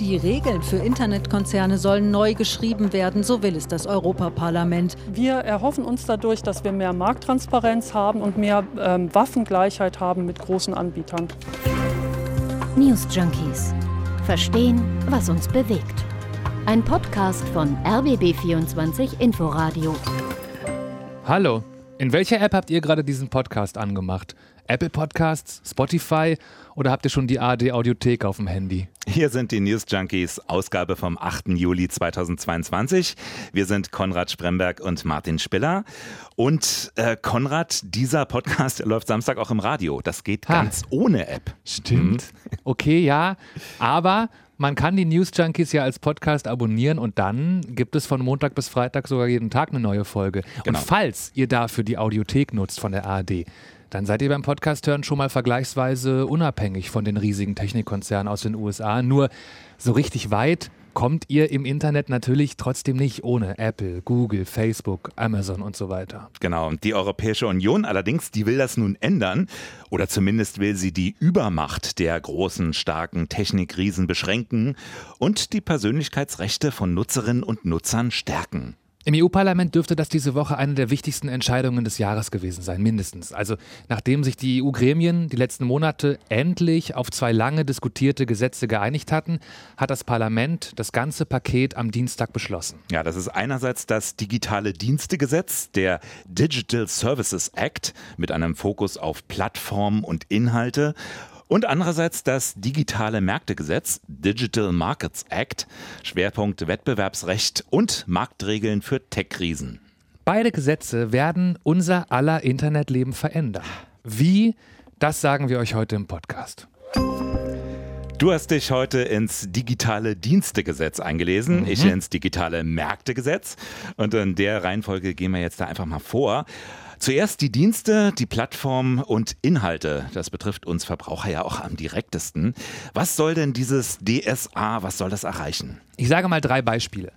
Die Regeln für Internetkonzerne sollen neu geschrieben werden, so will es das Europaparlament. Wir erhoffen uns dadurch, dass wir mehr Markttransparenz haben und mehr ähm, Waffengleichheit haben mit großen Anbietern. News Junkies. Verstehen, was uns bewegt. Ein Podcast von RBB24 Inforadio. Hallo, in welcher App habt ihr gerade diesen Podcast angemacht? Apple Podcasts, Spotify oder habt ihr schon die AD Audiothek auf dem Handy? Hier sind die News Junkies, Ausgabe vom 8. Juli 2022. Wir sind Konrad Spremberg und Martin Spiller. Und äh, Konrad, dieser Podcast läuft Samstag auch im Radio. Das geht ha. ganz ohne App. Stimmt. Mhm. Okay, ja. Aber man kann die News Junkies ja als Podcast abonnieren und dann gibt es von Montag bis Freitag sogar jeden Tag eine neue Folge. Genau. Und falls ihr dafür die Audiothek nutzt von der ARD, dann seid ihr beim Podcast hören schon mal vergleichsweise unabhängig von den riesigen Technikkonzernen aus den USA. Nur so richtig weit kommt ihr im Internet natürlich trotzdem nicht ohne Apple, Google, Facebook, Amazon und so weiter. Genau, und die Europäische Union allerdings, die will das nun ändern oder zumindest will sie die Übermacht der großen, starken Technikriesen beschränken und die Persönlichkeitsrechte von Nutzerinnen und Nutzern stärken. Im EU-Parlament dürfte das diese Woche eine der wichtigsten Entscheidungen des Jahres gewesen sein, mindestens. Also nachdem sich die EU-Gremien die letzten Monate endlich auf zwei lange diskutierte Gesetze geeinigt hatten, hat das Parlament das ganze Paket am Dienstag beschlossen. Ja, das ist einerseits das digitale Dienstegesetz, der Digital Services Act mit einem Fokus auf Plattformen und Inhalte und andererseits das digitale Märktegesetz, Digital Markets Act, Schwerpunkt Wettbewerbsrecht und Marktregeln für Tech-Krisen. Beide Gesetze werden unser aller Internetleben verändern. Wie? Das sagen wir euch heute im Podcast. Du hast dich heute ins digitale Dienstegesetz eingelesen, mhm. ich ins digitale Märktegesetz. Und in der Reihenfolge gehen wir jetzt da einfach mal vor. Zuerst die Dienste, die Plattform und Inhalte. Das betrifft uns Verbraucher ja auch am direktesten. Was soll denn dieses DSA, was soll das erreichen? Ich sage mal drei Beispiele.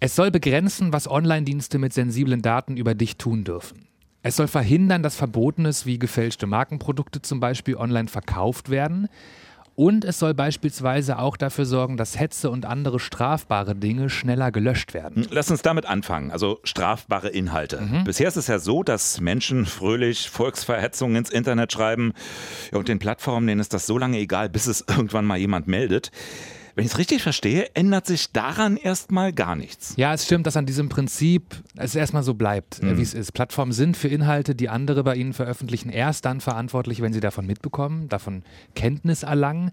Es soll begrenzen, was Online-Dienste mit sensiblen Daten über dich tun dürfen. Es soll verhindern, dass Verbotenes wie gefälschte Markenprodukte zum Beispiel online verkauft werden. Und es soll beispielsweise auch dafür sorgen, dass Hetze und andere strafbare Dinge schneller gelöscht werden. Lass uns damit anfangen. Also strafbare Inhalte. Mhm. Bisher ist es ja so, dass Menschen fröhlich Volksverhetzungen ins Internet schreiben. Und den Plattformen, denen ist das so lange egal, bis es irgendwann mal jemand meldet. Wenn ich es richtig verstehe, ändert sich daran erstmal gar nichts. Ja, es stimmt, dass an diesem Prinzip es erstmal so bleibt, mhm. wie es ist. Plattformen sind für Inhalte, die andere bei ihnen veröffentlichen, erst dann verantwortlich, wenn sie davon mitbekommen, davon Kenntnis erlangen.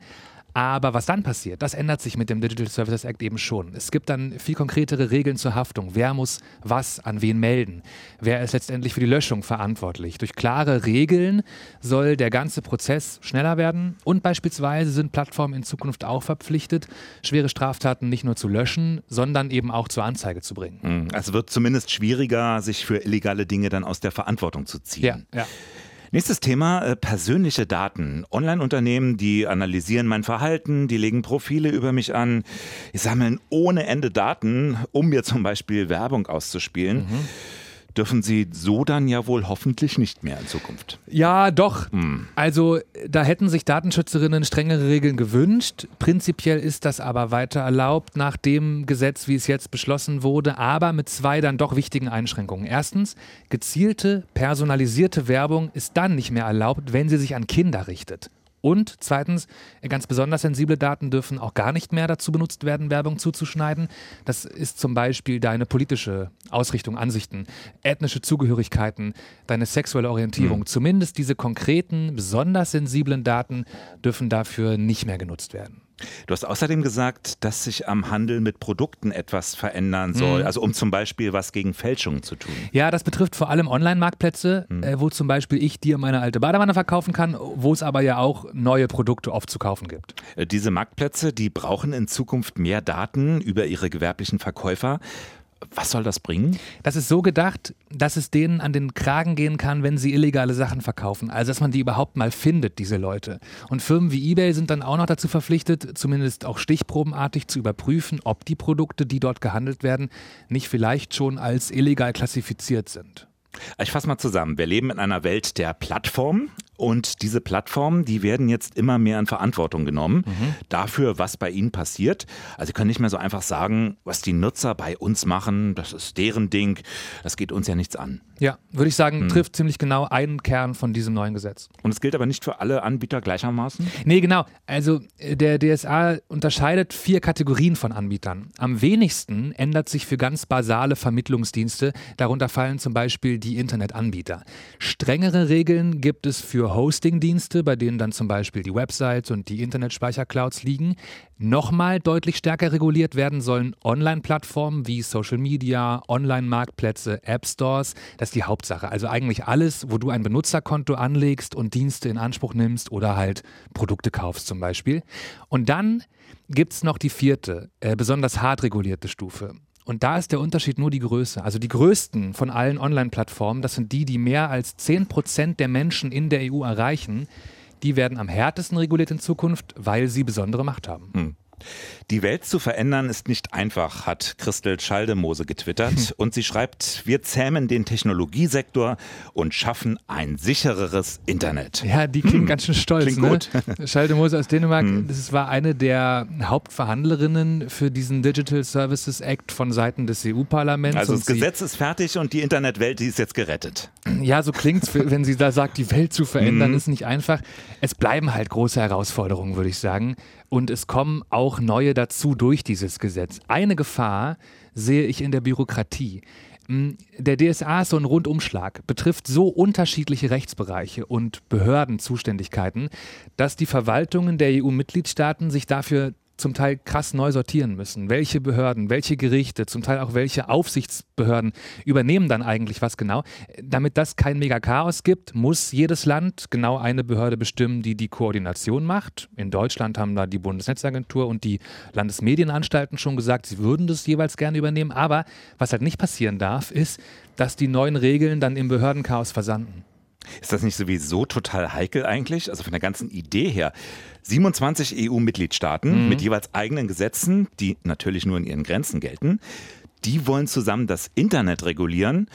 Aber was dann passiert, das ändert sich mit dem Digital Services Act eben schon. Es gibt dann viel konkretere Regeln zur Haftung. Wer muss was an wen melden? Wer ist letztendlich für die Löschung verantwortlich? Durch klare Regeln soll der ganze Prozess schneller werden und beispielsweise sind Plattformen in Zukunft auch verpflichtet, schwere Straftaten nicht nur zu löschen, sondern eben auch zur Anzeige zu bringen. Hm, es wird zumindest schwieriger, sich für illegale Dinge dann aus der Verantwortung zu ziehen. Ja, ja. Nächstes Thema, äh, persönliche Daten. Online-Unternehmen, die analysieren mein Verhalten, die legen Profile über mich an, die sammeln ohne Ende Daten, um mir zum Beispiel Werbung auszuspielen. Mhm dürfen sie so dann ja wohl hoffentlich nicht mehr in Zukunft. Ja, doch. Hm. Also da hätten sich Datenschützerinnen strengere Regeln gewünscht. Prinzipiell ist das aber weiter erlaubt nach dem Gesetz, wie es jetzt beschlossen wurde, aber mit zwei dann doch wichtigen Einschränkungen. Erstens, gezielte, personalisierte Werbung ist dann nicht mehr erlaubt, wenn sie sich an Kinder richtet. Und zweitens, ganz besonders sensible Daten dürfen auch gar nicht mehr dazu benutzt werden, Werbung zuzuschneiden. Das ist zum Beispiel deine politische Ausrichtung, Ansichten, ethnische Zugehörigkeiten, deine sexuelle Orientierung. Mhm. Zumindest diese konkreten, besonders sensiblen Daten dürfen dafür nicht mehr genutzt werden. Du hast außerdem gesagt, dass sich am Handel mit Produkten etwas verändern soll, mhm. also um zum Beispiel was gegen Fälschungen zu tun. Ja, das betrifft vor allem Online-Marktplätze, mhm. äh, wo zum Beispiel ich dir meine alte Badewanne verkaufen kann, wo es aber ja auch neue Produkte oft zu kaufen gibt. Äh, diese Marktplätze, die brauchen in Zukunft mehr Daten über ihre gewerblichen Verkäufer. Was soll das bringen? Das ist so gedacht, dass es denen an den Kragen gehen kann, wenn sie illegale Sachen verkaufen. Also, dass man die überhaupt mal findet, diese Leute. Und Firmen wie eBay sind dann auch noch dazu verpflichtet, zumindest auch stichprobenartig zu überprüfen, ob die Produkte, die dort gehandelt werden, nicht vielleicht schon als illegal klassifiziert sind. Ich fasse mal zusammen. Wir leben in einer Welt der Plattformen Und diese Plattformen, die werden jetzt immer mehr in Verantwortung genommen mhm. dafür, was bei ihnen passiert. Also sie können nicht mehr so einfach sagen, was die Nutzer bei uns machen, das ist deren Ding, das geht uns ja nichts an. Ja, würde ich sagen, hm. trifft ziemlich genau einen Kern von diesem neuen Gesetz. Und es gilt aber nicht für alle Anbieter gleichermaßen? Nee, genau. Also äh, der DSA unterscheidet vier Kategorien von Anbietern. Am wenigsten ändert sich für ganz basale Vermittlungsdienste. Darunter fallen zum Beispiel die Internetanbieter. Strengere Regeln gibt es für Hostingdienste, bei denen dann zum Beispiel die Websites und die Internetspeicherclouds liegen. Nochmal deutlich stärker reguliert werden sollen Online-Plattformen wie Social Media, Online-Marktplätze, App-Stores. Das ist die Hauptsache. Also eigentlich alles, wo du ein Benutzerkonto anlegst und Dienste in Anspruch nimmst oder halt Produkte kaufst zum Beispiel. Und dann gibt es noch die vierte, äh, besonders hart regulierte Stufe. Und da ist der Unterschied nur die Größe. Also die größten von allen Online-Plattformen, das sind die, die mehr als 10% der Menschen in der EU erreichen, die werden am härtesten reguliert in Zukunft, weil sie besondere Macht haben. Hm. Die Welt zu verändern ist nicht einfach, hat Christel Schaldemose getwittert. Und sie schreibt, wir zähmen den Technologiesektor und schaffen ein sichereres Internet. Ja, die klingt hm. ganz schön stolz. Klingt ne? gut. Schaldemose aus Dänemark, hm. das war eine der Hauptverhandlerinnen für diesen Digital Services Act von Seiten des EU-Parlaments. Also das Gesetz ist fertig und die Internetwelt, die ist jetzt gerettet. Ja, so klingt es, wenn sie da sagt, die Welt zu verändern, hm. ist nicht einfach. Es bleiben halt große Herausforderungen, würde ich sagen und es kommen auch neue dazu durch dieses Gesetz. Eine Gefahr sehe ich in der Bürokratie. Hm, der DSA ist so ein Rundumschlag, betrifft so unterschiedliche Rechtsbereiche und Behördenzuständigkeiten, dass die Verwaltungen der EU-Mitgliedstaaten sich dafür zum Teil krass neu sortieren müssen. Welche Behörden, welche Gerichte, zum Teil auch welche Aufsichtsbehörden übernehmen dann eigentlich was genau. Damit das kein Mega-Chaos gibt, muss jedes Land genau eine Behörde bestimmen, die die Koordination macht. In Deutschland haben da die Bundesnetzagentur und die Landesmedienanstalten schon gesagt, sie würden das jeweils gerne übernehmen. Aber was halt nicht passieren darf, ist, dass die neuen Regeln dann im Behördenchaos versanden. Ist das nicht sowieso total heikel eigentlich? Also von der ganzen Idee her. 27 EU-Mitgliedstaaten mhm. mit jeweils eigenen Gesetzen, die natürlich nur in ihren Grenzen gelten, die wollen zusammen das Internet regulieren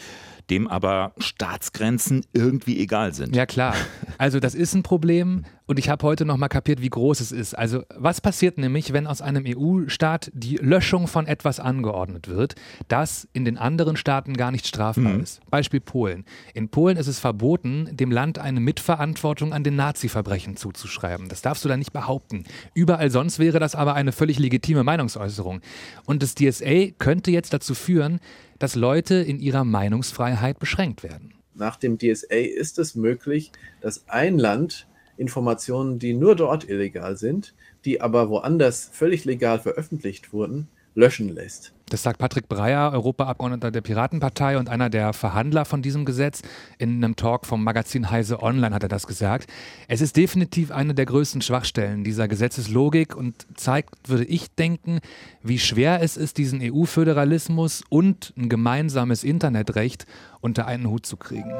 dem aber Staatsgrenzen irgendwie egal sind. Ja klar. Also das ist ein Problem und ich habe heute noch mal kapiert, wie groß es ist. Also was passiert nämlich, wenn aus einem EU-Staat die Löschung von etwas angeordnet wird, das in den anderen Staaten gar nicht strafbar mhm. ist? Beispiel Polen. In Polen ist es verboten, dem Land eine Mitverantwortung an den Nazi-Verbrechen zuzuschreiben. Das darfst du da nicht behaupten. Überall sonst wäre das aber eine völlig legitime Meinungsäußerung. Und das DSA könnte jetzt dazu führen, dass Leute in ihrer Meinungsfreiheit beschränkt werden. Nach dem DSA ist es möglich, dass ein Land Informationen, die nur dort illegal sind, die aber woanders völlig legal veröffentlicht wurden, löschen lässt. Das sagt Patrick Breyer, Europaabgeordneter der Piratenpartei und einer der Verhandler von diesem Gesetz. In einem Talk vom Magazin Heise Online hat er das gesagt. Es ist definitiv eine der größten Schwachstellen dieser Gesetzeslogik und zeigt, würde ich denken, wie schwer es ist, diesen EU-Föderalismus und ein gemeinsames Internetrecht unter einen Hut zu kriegen.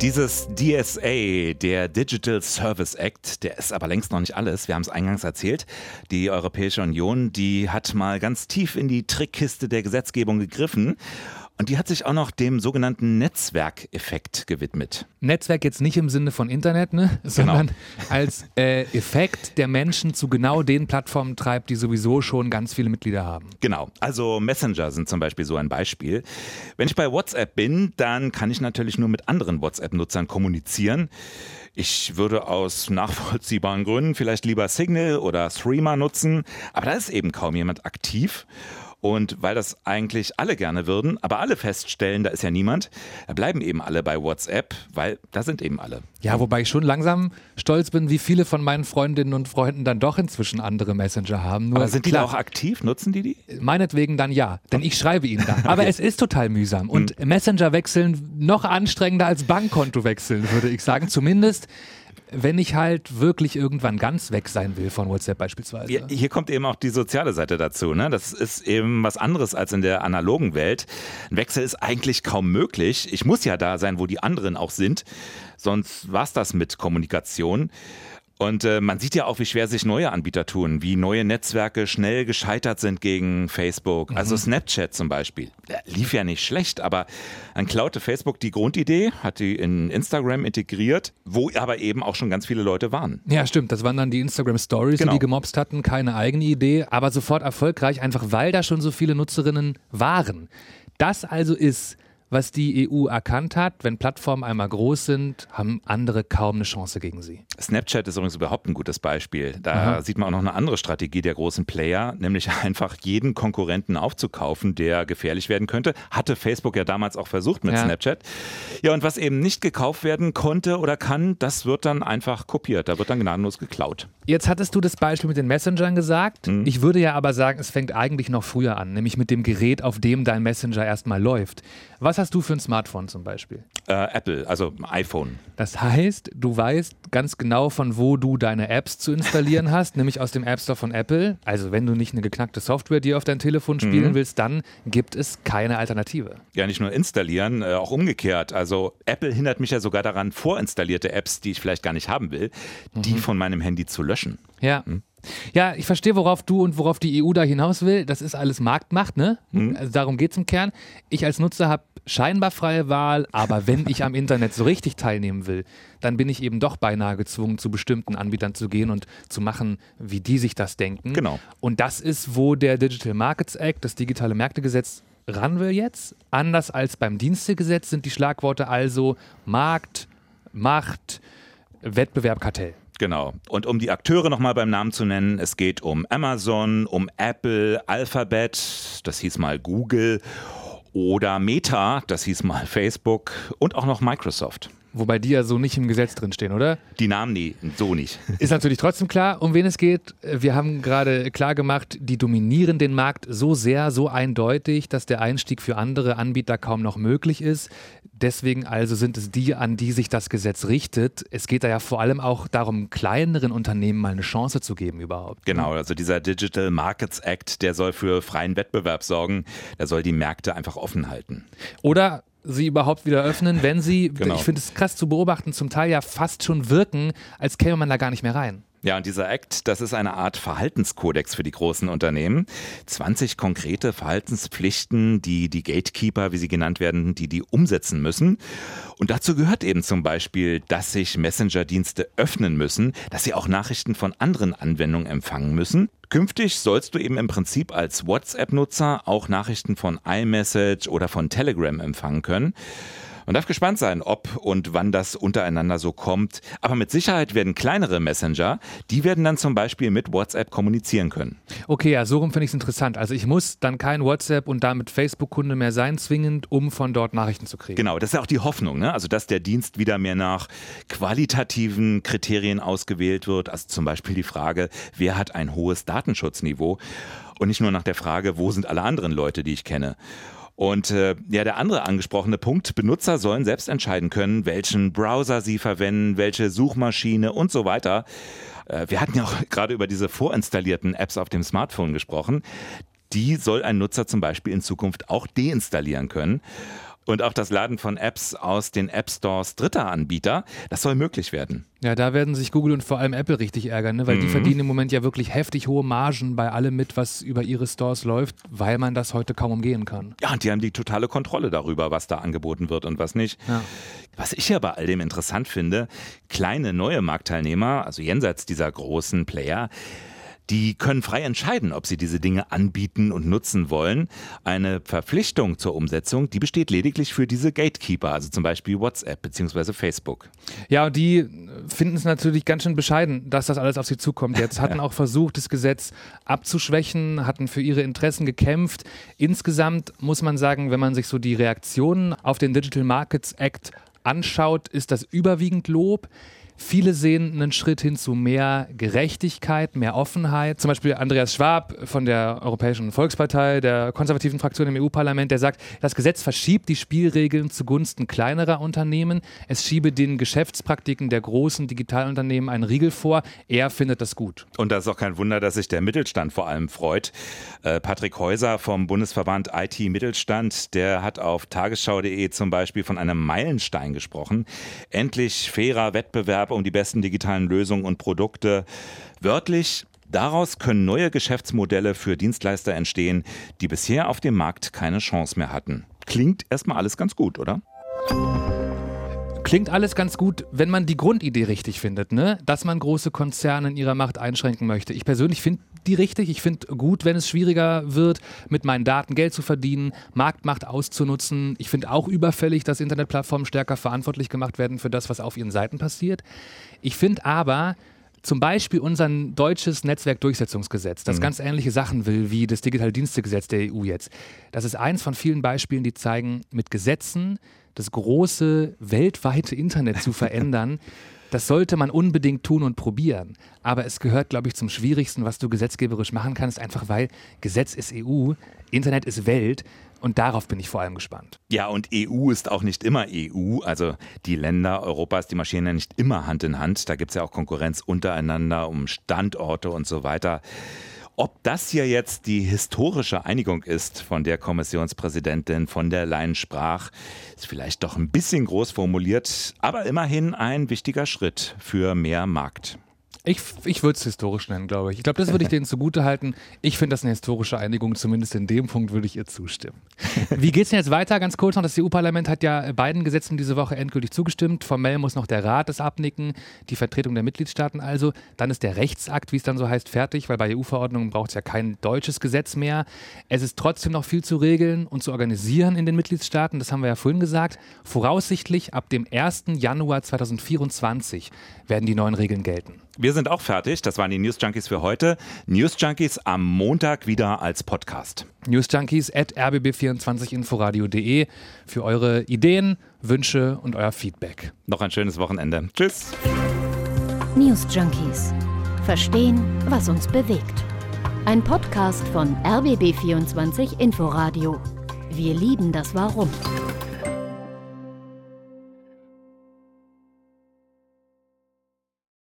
Dieses DSA, der Digital Service Act, der ist aber längst noch nicht alles. Wir haben es eingangs erzählt. Die Europäische Union, die hat mal ganz tief in die Trickkiste der Gesetzgebung gegriffen und die hat sich auch noch dem sogenannten Netzwerkeffekt gewidmet. Netzwerk jetzt nicht im Sinne von Internet, ne? sondern genau. als äh, Effekt, der Menschen zu genau den Plattformen treibt, die sowieso schon ganz viele Mitglieder haben. Genau, also Messenger sind zum Beispiel so ein Beispiel. Wenn ich bei WhatsApp bin, dann kann ich natürlich nur mit anderen WhatsApp-Nutzern kommunizieren. Ich würde aus nachvollziehbaren Gründen vielleicht lieber Signal oder Threema nutzen, aber da ist eben kaum jemand aktiv. Und weil das eigentlich alle gerne würden, aber alle feststellen, da ist ja niemand, bleiben eben alle bei WhatsApp, weil da sind eben alle. Ja, wobei ich schon langsam stolz bin, wie viele von meinen Freundinnen und Freunden dann doch inzwischen andere Messenger haben. Nur aber sind die klar, da auch aktiv? Nutzen die die? Meinetwegen dann ja, denn ich schreibe ihnen dann. Aber okay. es ist total mühsam. Und hm. Messenger wechseln noch anstrengender als Bankkonto wechseln, würde ich sagen. Zumindest wenn ich halt wirklich irgendwann ganz weg sein will von WhatsApp beispielsweise. Hier, hier kommt eben auch die soziale Seite dazu. Ne? Das ist eben was anderes als in der analogen Welt. Ein Wechsel ist eigentlich kaum möglich. Ich muss ja da sein, wo die anderen auch sind. Sonst war es das mit Kommunikation. Und äh, man sieht ja auch, wie schwer sich neue Anbieter tun, wie neue Netzwerke schnell gescheitert sind gegen Facebook. Also Mhm. Snapchat zum Beispiel. Lief ja nicht schlecht, aber dann klaute Facebook die Grundidee, hat die in Instagram integriert, wo aber eben auch schon ganz viele Leute waren. Ja, stimmt. Das waren dann die Instagram Stories, Genau. die die gemobst hatten. Keine eigene Idee, aber sofort erfolgreich, einfach weil da schon so viele Nutzerinnen waren. Das also ist, was die EU erkannt hat. Wenn Plattformen einmal groß sind, haben andere kaum eine Chance gegen sie. Snapchat ist übrigens überhaupt ein gutes Beispiel. Da Aha. sieht man auch noch eine andere Strategie der großen Player, nämlich einfach jeden Konkurrenten aufzukaufen, der gefährlich werden könnte. Hatte Facebook ja damals auch versucht mit Ja. Snapchat. Ja, und was eben nicht gekauft werden konnte oder kann, das wird dann einfach kopiert. Da wird dann gnadenlos geklaut. Jetzt hattest du das Beispiel mit den Messengern gesagt. Ich würde ja aber sagen, es fängt eigentlich noch früher an, nämlich mit dem Gerät, auf dem dein Messenger erstmal läuft. Was hast du für ein Smartphone zum Beispiel? Äh, Apple, also iPhone. Das heißt, du weißt ganz genau, von wo du deine Apps zu installieren hast, nämlich aus dem App Store von Apple. Also wenn du nicht eine geknackte Software dir auf dein Telefon spielen willst, dann gibt es keine Alternative. Ja, nicht nur installieren, äh, auch umgekehrt. Also Apple hindert mich ja sogar daran, vorinstallierte Apps, die ich vielleicht gar nicht haben will, die von meinem Handy zu löschen. Ja. Ja, ich verstehe, worauf du und worauf die EU da hinaus will. Das ist alles Marktmacht, ne? Also darum geht es im Kern. Ich als Nutzer habe scheinbar freie Wahl, aber wenn ich am Internet so richtig teilnehmen will, dann bin ich eben doch beinahe gezwungen, zu bestimmten Anbietern zu gehen und zu machen, wie die sich das denken. Genau. Und das ist, wo der Digital Markets Act, das digitale Märktegesetz, ran will jetzt. Anders als beim Dienstegesetz sind die Schlagworte also Markt, Macht, Wettbewerb, Kartell. Genau. Und um die Akteure nochmal beim Namen zu nennen, es geht um Amazon, um Apple, Alphabet, das hieß mal Google, oder Meta, das hieß mal Facebook und auch noch Microsoft. Wobei die ja so nicht im Gesetz drinstehen, oder? Die Namen nie, so nicht. Ist natürlich trotzdem klar, um wen es geht. Wir haben gerade klar gemacht, die dominieren den Markt so sehr, so eindeutig, dass der Einstieg für andere Anbieter kaum noch möglich ist. Deswegen also sind es die, an die sich das Gesetz richtet. Es geht da ja vor allem auch darum, kleineren Unternehmen mal eine Chance zu geben überhaupt. Genau, also dieser Digital Markets Act, der soll für freien Wettbewerb sorgen, der soll die Märkte einfach offen halten. Oder sie überhaupt wieder öffnen, wenn sie, Genau. ich finde es krass zu beobachten, zum Teil ja fast schon wirken, als käme man da gar nicht mehr rein. Ja, und dieser Act, das ist eine Art Verhaltenskodex für die großen Unternehmen. 20 konkrete Verhaltenspflichten, die die Gatekeeper, wie sie genannt werden, die die umsetzen müssen. Und dazu gehört eben zum Beispiel, dass sich Messenger-Dienste öffnen müssen, dass sie auch Nachrichten von anderen Anwendungen empfangen müssen. Künftig sollst du eben im Prinzip als WhatsApp-Nutzer auch Nachrichten von iMessage oder von Telegram empfangen können. Man darf gespannt sein, ob und wann das untereinander so kommt. Aber mit Sicherheit werden kleinere Messenger, die werden dann zum Beispiel mit WhatsApp kommunizieren können. Okay, ja, so rum finde ich es interessant. Also ich muss dann kein WhatsApp und damit Facebook-Kunde mehr sein, zwingend, um von dort Nachrichten zu kriegen. Genau, das ist ja auch die Hoffnung, ne? Also dass der Dienst wieder mehr nach qualitativen Kriterien ausgewählt wird. Also zum Beispiel die Frage, wer hat ein hohes Datenschutzniveau? Und nicht nur nach der Frage, wo sind alle anderen Leute, die ich kenne? Und äh, ja, der andere angesprochene Punkt, Benutzer sollen selbst entscheiden können, welchen Browser sie verwenden, welche Suchmaschine und so weiter. Äh, wir hatten ja auch gerade über diese vorinstallierten Apps auf dem Smartphone gesprochen. Die soll ein Nutzer zum Beispiel in Zukunft auch deinstallieren können. Und auch das Laden von Apps aus den App Stores dritter Anbieter, das soll möglich werden. Ja, da werden sich Google und vor allem Apple richtig ärgern, ne? weil die verdienen im Moment ja wirklich heftig hohe Margen bei allem mit, was über ihre Stores läuft, weil man das heute kaum umgehen kann. Ja, und die haben die totale Kontrolle darüber, was da angeboten wird und was nicht. Ja. Was ich ja bei all dem interessant finde, kleine neue Marktteilnehmer, also jenseits dieser großen Player, die können frei entscheiden, ob sie diese Dinge anbieten und nutzen wollen. Eine Verpflichtung zur Umsetzung, die besteht lediglich für diese Gatekeeper, also zum Beispiel WhatsApp bzw. Facebook. Ja, die finden es natürlich ganz schön bescheiden, dass das alles auf sie zukommt. Jetzt hatten auch versucht, das Gesetz abzuschwächen, hatten für ihre Interessen gekämpft. Insgesamt muss man sagen, wenn man sich so die Reaktionen auf den Digital Markets Act anschaut, ist das überwiegend Lob. Viele sehen einen Schritt hin zu mehr Gerechtigkeit, mehr Offenheit. Zum Beispiel Andreas Schwab von der Europäischen Volkspartei, der konservativen Fraktion im EU-Parlament, der sagt, das Gesetz verschiebt die Spielregeln zugunsten kleinerer Unternehmen. Es schiebe den Geschäftspraktiken der großen Digitalunternehmen einen Riegel vor. Er findet das gut. Und das ist auch kein Wunder, dass sich der Mittelstand vor allem freut. Äh, Patrick Häuser vom Bundesverband IT Mittelstand, der hat auf tagesschau.de zum Beispiel von einem Meilenstein gesprochen. Endlich fairer Wettbewerb Wettbewerb um die besten digitalen Lösungen und Produkte. Wörtlich, Daraus können neue Geschäftsmodelle für Dienstleister entstehen, die bisher auf dem Markt keine Chance mehr hatten. Klingt erstmal alles ganz gut, oder? Klingt alles ganz gut, wenn man die Grundidee richtig findet, ne? dass man große Konzerne in ihrer Macht einschränken möchte. Ich persönlich finde die richtig. Ich finde gut, wenn es schwieriger wird, mit meinen Daten Geld zu verdienen, Marktmacht auszunutzen. Ich finde auch überfällig, dass Internetplattformen stärker verantwortlich gemacht werden für das, was auf ihren Seiten passiert. Ich finde aber, zum Beispiel unser deutsches Netzwerkdurchsetzungsgesetz, das mhm. ganz ähnliche Sachen will wie das Digitale Dienstegesetz der EU jetzt. Das ist eins von vielen Beispielen, die zeigen, mit Gesetzen das große weltweite Internet zu verändern. Das sollte man unbedingt tun und probieren. Aber es gehört, glaube ich, zum Schwierigsten, was du gesetzgeberisch machen kannst, einfach weil Gesetz ist EU, Internet ist Welt. Und darauf bin ich vor allem gespannt. Ja, und EU ist auch nicht immer EU. Also die Länder Europas, die marschieren ja nicht immer Hand in Hand. Da gibt es ja auch Konkurrenz untereinander um Standorte und so weiter. Ob das hier jetzt die historische Einigung ist, von der Kommissionspräsidentin von der Leyen sprach, ist vielleicht doch ein bisschen groß formuliert, aber immerhin ein wichtiger Schritt für mehr Markt. Ich, ich würde es historisch nennen, glaube ich. Ich glaube, das würde ich denen zugute halten. Ich finde das eine historische Einigung, zumindest in dem Punkt würde ich ihr zustimmen. Wie geht es denn jetzt weiter? Ganz kurz noch, das EU-Parlament hat ja beiden Gesetzen diese Woche endgültig zugestimmt. Formell muss noch der Rat es abnicken, die Vertretung der Mitgliedstaaten also. Dann ist der Rechtsakt, wie es dann so heißt, fertig, weil bei EU-Verordnungen braucht es ja kein deutsches Gesetz mehr. Es ist trotzdem noch viel zu regeln und zu organisieren in den Mitgliedstaaten. Das haben wir ja vorhin gesagt. Voraussichtlich ab dem 1. Januar 2024 werden die neuen Regeln gelten. Wir sind auch fertig. Das waren die News Junkies für heute. News Junkies am Montag wieder als Podcast. News Junkies at rbb24inforadio.de für eure Ideen, Wünsche und euer Feedback. Noch ein schönes Wochenende. Tschüss. News Junkies. Verstehen, was uns bewegt. Ein Podcast von RBB24 Inforadio. Wir lieben das Warum.